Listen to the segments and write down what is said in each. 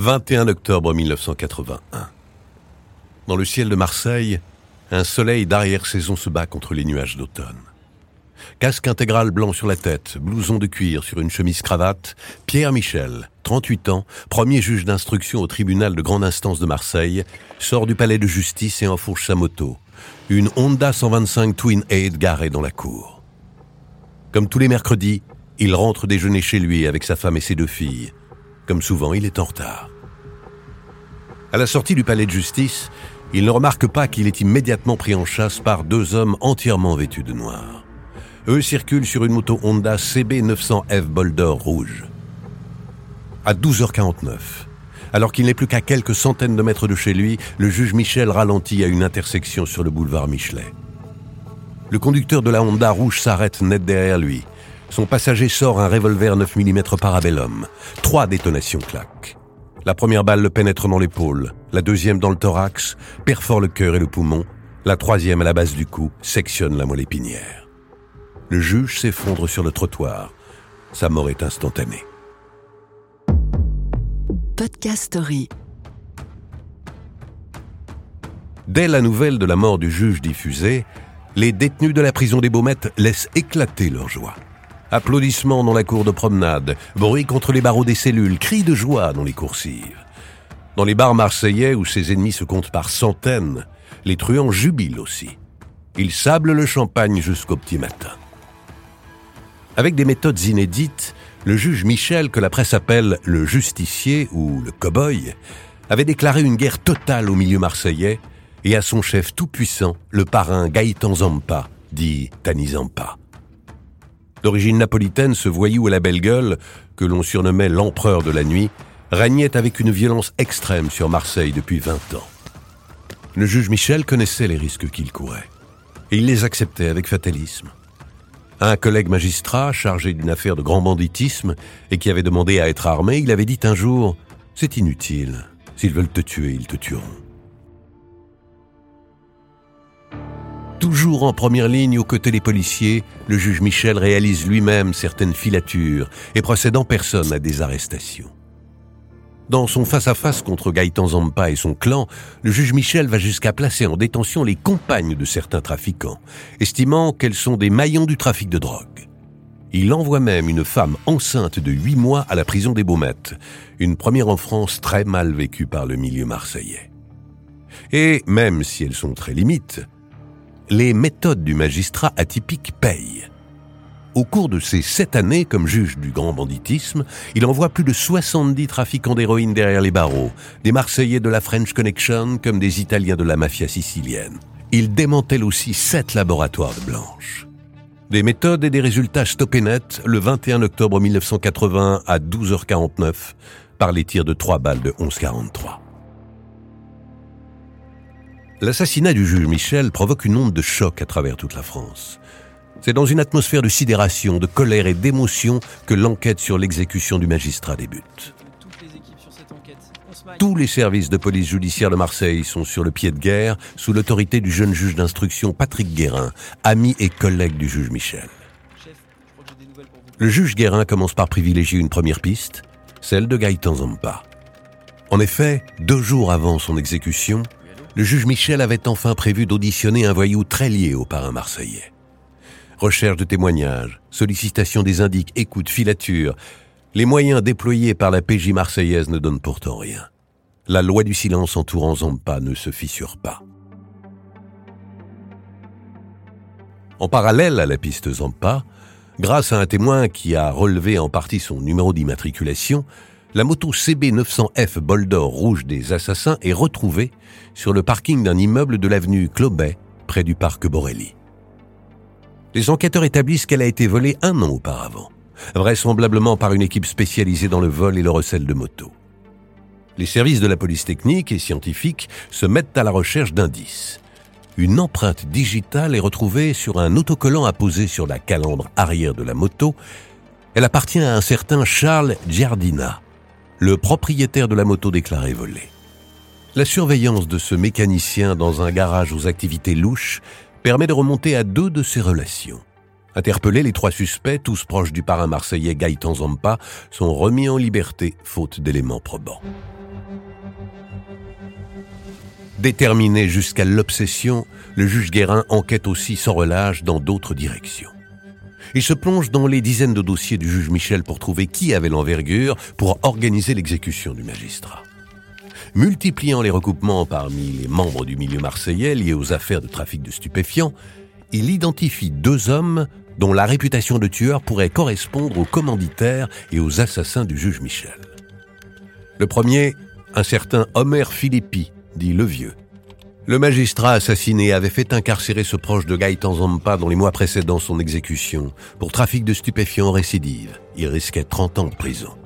21 octobre 1981. Dans le ciel de Marseille, un soleil d'arrière-saison se bat contre les nuages d'automne. Casque intégral blanc sur la tête, blouson de cuir sur une chemise cravate, Pierre Michel, 38 ans, premier juge d'instruction au tribunal de grande instance de Marseille, sort du palais de justice et enfourche sa moto, une Honda 125 Twin 8 garée dans la cour. Comme tous les mercredis, il rentre déjeuner chez lui avec sa femme et ses deux filles. Comme souvent, il est en retard. À la sortie du palais de justice, il ne remarque pas qu'il est immédiatement pris en chasse par deux hommes entièrement vêtus de noir. Eux circulent sur une moto Honda CB 900F Boulder rouge. À 12h49, alors qu'il n'est plus qu'à quelques centaines de mètres de chez lui, le juge Michel ralentit à une intersection sur le boulevard Michelet. Le conducteur de la Honda rouge s'arrête net derrière lui. Son passager sort un revolver 9 mm Parabellum. Trois détonations claquent. La première balle le pénètre dans l'épaule, la deuxième dans le thorax, perfore le cœur et le poumon, la troisième à la base du cou sectionne la moelle épinière. Le juge s'effondre sur le trottoir. Sa mort est instantanée. Podcast Story. Dès la nouvelle de la mort du juge diffusée, les détenus de la prison des Baumettes laissent éclater leur joie. Applaudissements dans la cour de promenade, bruit contre les barreaux des cellules, cris de joie dans les coursives. Dans les bars marseillais où ses ennemis se comptent par centaines, les truands jubilent aussi. Ils sablent le champagne jusqu'au petit matin. Avec des méthodes inédites, le juge Michel, que la presse appelle le justicier ou le cow-boy, avait déclaré une guerre totale au milieu marseillais et à son chef tout-puissant, le parrain Gaëtan Zampa, dit Tani Zampa. D'origine napolitaine, ce voyou à la belle gueule, que l'on surnommait l'empereur de la nuit, régnait avec une violence extrême sur Marseille depuis 20 ans. Le juge Michel connaissait les risques qu'il courait, et il les acceptait avec fatalisme. un collègue magistrat chargé d'une affaire de grand banditisme et qui avait demandé à être armé, il avait dit un jour ⁇ C'est inutile, s'ils veulent te tuer, ils te tueront ⁇ Toujours en première ligne aux côtés des policiers, le juge Michel réalise lui-même certaines filatures et procède en personne à des arrestations. Dans son face-à-face contre Gaëtan Zampa et son clan, le juge Michel va jusqu'à placer en détention les compagnes de certains trafiquants, estimant qu'elles sont des maillons du trafic de drogue. Il envoie même une femme enceinte de huit mois à la prison des Baumettes, une première en France très mal vécue par le milieu marseillais. Et même si elles sont très limites, les méthodes du magistrat atypique payent. Au cours de ces sept années comme juge du grand banditisme, il envoie plus de 70 trafiquants d'héroïne derrière les barreaux, des Marseillais de la French Connection comme des Italiens de la mafia sicilienne. Il démantèle aussi sept laboratoires de blanches. Des méthodes et des résultats stoppés net le 21 octobre 1980 à 12h49 par les tirs de trois balles de 1143. L'assassinat du juge Michel provoque une onde de choc à travers toute la France. C'est dans une atmosphère de sidération, de colère et d'émotion que l'enquête sur l'exécution du magistrat débute. Tous les services de police judiciaire de Marseille sont sur le pied de guerre sous l'autorité du jeune juge d'instruction Patrick Guérin, ami et collègue du juge Michel. Le juge Guérin commence par privilégier une première piste, celle de Gaëtan Zampa. En effet, deux jours avant son exécution, le juge Michel avait enfin prévu d'auditionner un voyou très lié au parrain marseillais. Recherche de témoignages, sollicitation des indiques, écoute, filature. Les moyens déployés par la PJ marseillaise ne donnent pourtant rien. La loi du silence entourant Zampa ne se fissure pas. En parallèle à la piste Zampa, grâce à un témoin qui a relevé en partie son numéro d'immatriculation, la moto CB900F Boldor rouge des assassins est retrouvée sur le parking d'un immeuble de l'avenue Clobet, près du parc Borelli. Les enquêteurs établissent qu'elle a été volée un an auparavant, vraisemblablement par une équipe spécialisée dans le vol et le recel de motos. Les services de la police technique et scientifique se mettent à la recherche d'indices. Une empreinte digitale est retrouvée sur un autocollant apposé sur la calandre arrière de la moto. Elle appartient à un certain Charles Giardina, le propriétaire de la moto déclaré volée. La surveillance de ce mécanicien dans un garage aux activités louches permet de remonter à deux de ses relations. Interpellés, les trois suspects, tous proches du parrain marseillais Gaëtan Zampa, sont remis en liberté faute d'éléments probants. Déterminé jusqu'à l'obsession, le juge Guérin enquête aussi sans relâche dans d'autres directions. Il se plonge dans les dizaines de dossiers du juge Michel pour trouver qui avait l'envergure pour organiser l'exécution du magistrat. Multipliant les recoupements parmi les membres du milieu marseillais liés aux affaires de trafic de stupéfiants, il identifie deux hommes dont la réputation de tueur pourrait correspondre aux commanditaires et aux assassins du juge Michel. Le premier, un certain Homer Philippi, dit le vieux. Le magistrat assassiné avait fait incarcérer ce proche de Gaëtan Zampa dans les mois précédant son exécution pour trafic de stupéfiants récidive. Il risquait 30 ans de prison.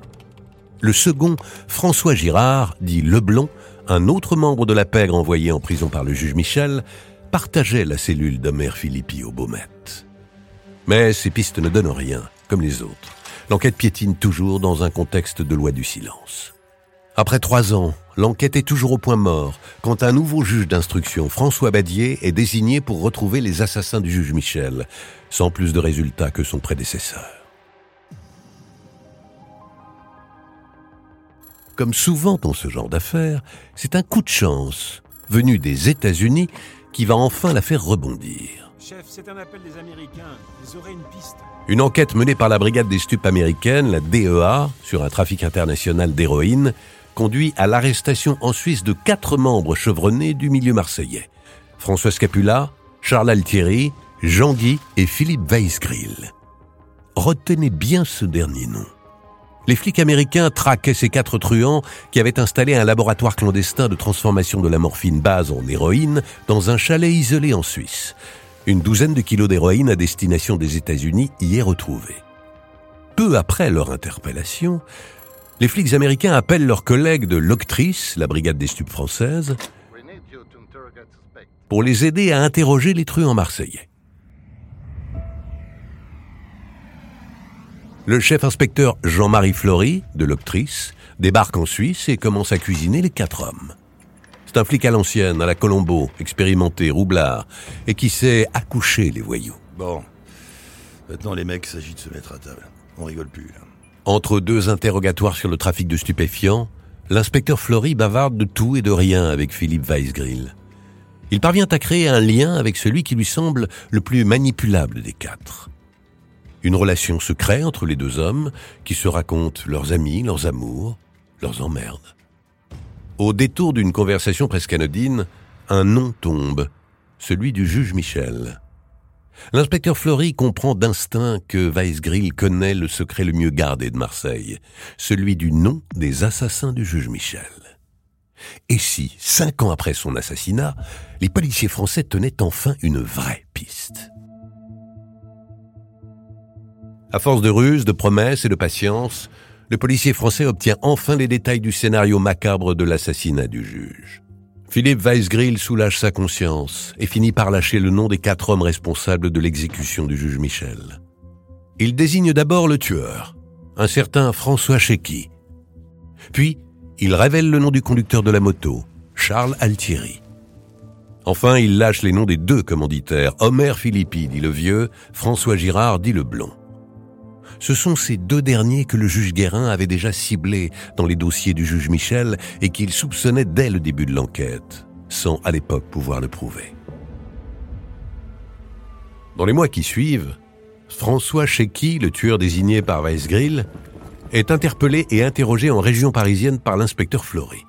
Le second, François Girard, dit Leblond, un autre membre de la pègre envoyé en prison par le juge Michel, partageait la cellule d'Homer Philippi au Baumette. Mais ces pistes ne donnent rien, comme les autres. L'enquête piétine toujours dans un contexte de loi du silence. Après trois ans, l'enquête est toujours au point mort quand un nouveau juge d'instruction, François Badier, est désigné pour retrouver les assassins du juge Michel, sans plus de résultats que son prédécesseur. Comme souvent dans ce genre d'affaires, c'est un coup de chance, venu des États-Unis, qui va enfin la faire rebondir. Chef, c'est un appel des Américains. Ils auraient une piste. Une enquête menée par la brigade des stupes américaines, la DEA, sur un trafic international d'héroïne, conduit à l'arrestation en Suisse de quatre membres chevronnés du milieu marseillais. François Scapula, Charles Altieri, Jean-Guy et Philippe Weisgrill. Retenez bien ce dernier nom. Les flics américains traquaient ces quatre truands qui avaient installé un laboratoire clandestin de transformation de la morphine base en héroïne dans un chalet isolé en Suisse. Une douzaine de kilos d'héroïne à destination des États-Unis y est retrouvée. Peu après leur interpellation, les flics américains appellent leurs collègues de l'Octrice, la brigade des stupes françaises, pour les aider à interroger les truands marseillais. Le chef inspecteur Jean-Marie Flory, de l'Octrice, débarque en Suisse et commence à cuisiner les quatre hommes. C'est un flic à l'ancienne, à la Colombo, expérimenté, roublard, et qui sait accoucher les voyous. Bon. Maintenant, les mecs, s'agit de se mettre à table. On rigole plus, là. Entre deux interrogatoires sur le trafic de stupéfiants, l'inspecteur Flory bavarde de tout et de rien avec Philippe Weisgrill. Il parvient à créer un lien avec celui qui lui semble le plus manipulable des quatre. Une relation se crée entre les deux hommes qui se racontent leurs amis, leurs amours, leurs emmerdes. Au détour d'une conversation presque anodine, un nom tombe, celui du juge Michel. L'inspecteur Flory comprend d'instinct que Weisgrill connaît le secret le mieux gardé de Marseille, celui du nom des assassins du juge Michel. Et si, cinq ans après son assassinat, les policiers français tenaient enfin une vraie piste? À force de ruse, de promesses et de patience, le policier français obtient enfin les détails du scénario macabre de l'assassinat du juge. Philippe Weisgrill soulage sa conscience et finit par lâcher le nom des quatre hommes responsables de l'exécution du juge Michel. Il désigne d'abord le tueur, un certain François Chéqui. Puis, il révèle le nom du conducteur de la moto, Charles Altieri. Enfin, il lâche les noms des deux commanditaires, Homer Philippi, dit le vieux, François Girard, dit le blond. Ce sont ces deux derniers que le juge Guérin avait déjà ciblés dans les dossiers du juge Michel et qu'il soupçonnait dès le début de l'enquête, sans à l'époque pouvoir le prouver. Dans les mois qui suivent, François Chéqui, le tueur désigné par Weisgrill, est interpellé et interrogé en région parisienne par l'inspecteur Flory.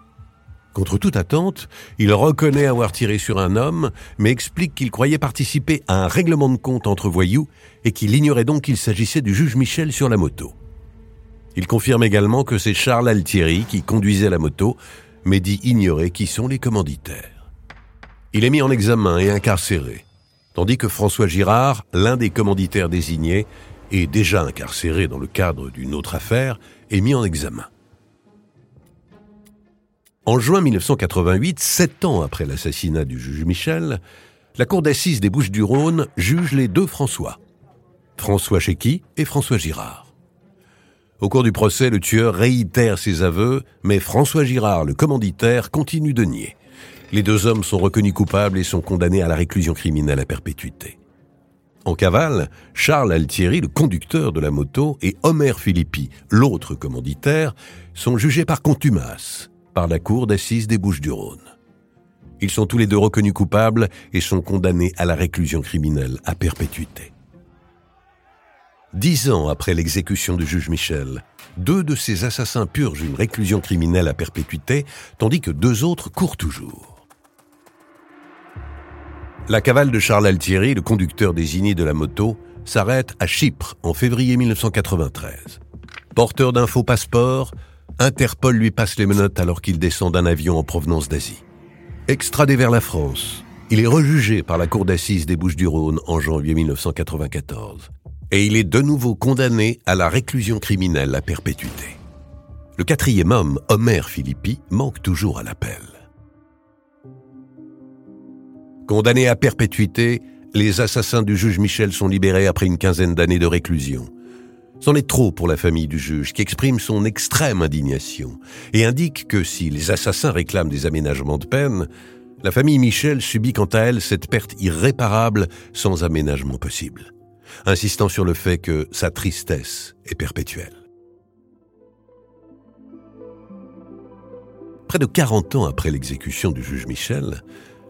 Contre toute attente, il reconnaît avoir tiré sur un homme, mais explique qu'il croyait participer à un règlement de compte entre voyous et qu'il ignorait donc qu'il s'agissait du juge Michel sur la moto. Il confirme également que c'est Charles Altieri qui conduisait la moto, mais dit ignorer qui sont les commanditaires. Il est mis en examen et incarcéré, tandis que François Girard, l'un des commanditaires désignés, et déjà incarcéré dans le cadre d'une autre affaire, est mis en examen. En juin 1988, sept ans après l'assassinat du juge Michel, la cour d'assises des Bouches-du-Rhône juge les deux François, François Chéqui et François Girard. Au cours du procès, le tueur réitère ses aveux, mais François Girard, le commanditaire, continue de nier. Les deux hommes sont reconnus coupables et sont condamnés à la réclusion criminelle à perpétuité. En cavale, Charles Altieri, le conducteur de la moto, et Homer Philippi, l'autre commanditaire, sont jugés par contumace par la cour d'assises des Bouches-du-Rhône. Ils sont tous les deux reconnus coupables et sont condamnés à la réclusion criminelle à perpétuité. Dix ans après l'exécution du juge Michel, deux de ces assassins purgent une réclusion criminelle à perpétuité, tandis que deux autres courent toujours. La cavale de Charles Altieri, le conducteur désigné de la moto, s'arrête à Chypre en février 1993. Porteur d'un faux passeport, Interpol lui passe les menottes alors qu'il descend d'un avion en provenance d'Asie. Extradé vers la France, il est rejugé par la cour d'assises des Bouches-du-Rhône en janvier 1994 et il est de nouveau condamné à la réclusion criminelle à perpétuité. Le quatrième homme, Homer Philippi, manque toujours à l'appel. Condamnés à perpétuité, les assassins du juge Michel sont libérés après une quinzaine d'années de réclusion. C'en est trop pour la famille du juge qui exprime son extrême indignation et indique que si les assassins réclament des aménagements de peine, la famille Michel subit quant à elle cette perte irréparable sans aménagement possible insistant sur le fait que sa tristesse est perpétuelle. Près de 40 ans après l'exécution du juge Michel,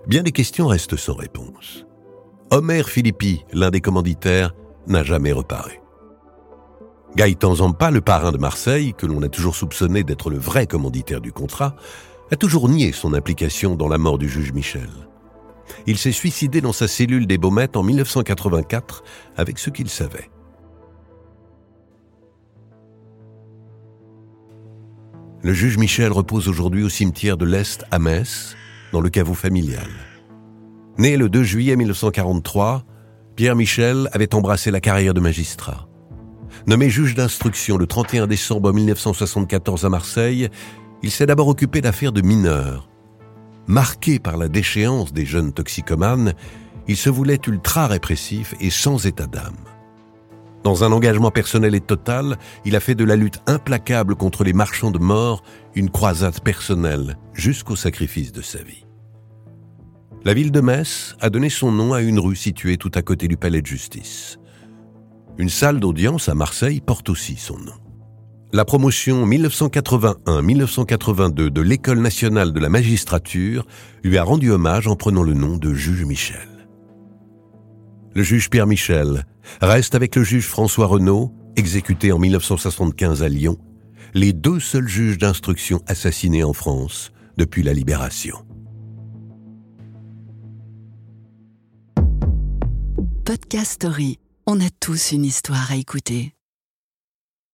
bien des questions restent sans réponse. Homer Philippi, l'un des commanditaires, n'a jamais reparé. Gaëtan Zampa, le parrain de Marseille, que l'on a toujours soupçonné d'être le vrai commanditaire du contrat, a toujours nié son implication dans la mort du juge Michel il s'est suicidé dans sa cellule des Baumettes en 1984 avec ce qu'il savait. Le juge Michel repose aujourd'hui au cimetière de l'Est à Metz, dans le caveau familial. Né le 2 juillet 1943, Pierre Michel avait embrassé la carrière de magistrat. Nommé juge d'instruction le 31 décembre 1974 à Marseille, il s'est d'abord occupé d'affaires de mineurs, Marqué par la déchéance des jeunes toxicomanes, il se voulait ultra répressif et sans état d'âme. Dans un engagement personnel et total, il a fait de la lutte implacable contre les marchands de mort une croisade personnelle jusqu'au sacrifice de sa vie. La ville de Metz a donné son nom à une rue située tout à côté du palais de justice. Une salle d'audience à Marseille porte aussi son nom. La promotion 1981-1982 de l'École nationale de la magistrature lui a rendu hommage en prenant le nom de juge Michel. Le juge Pierre Michel reste avec le juge François Renaud, exécuté en 1975 à Lyon, les deux seuls juges d'instruction assassinés en France depuis la libération. Podcast Story. On a tous une histoire à écouter.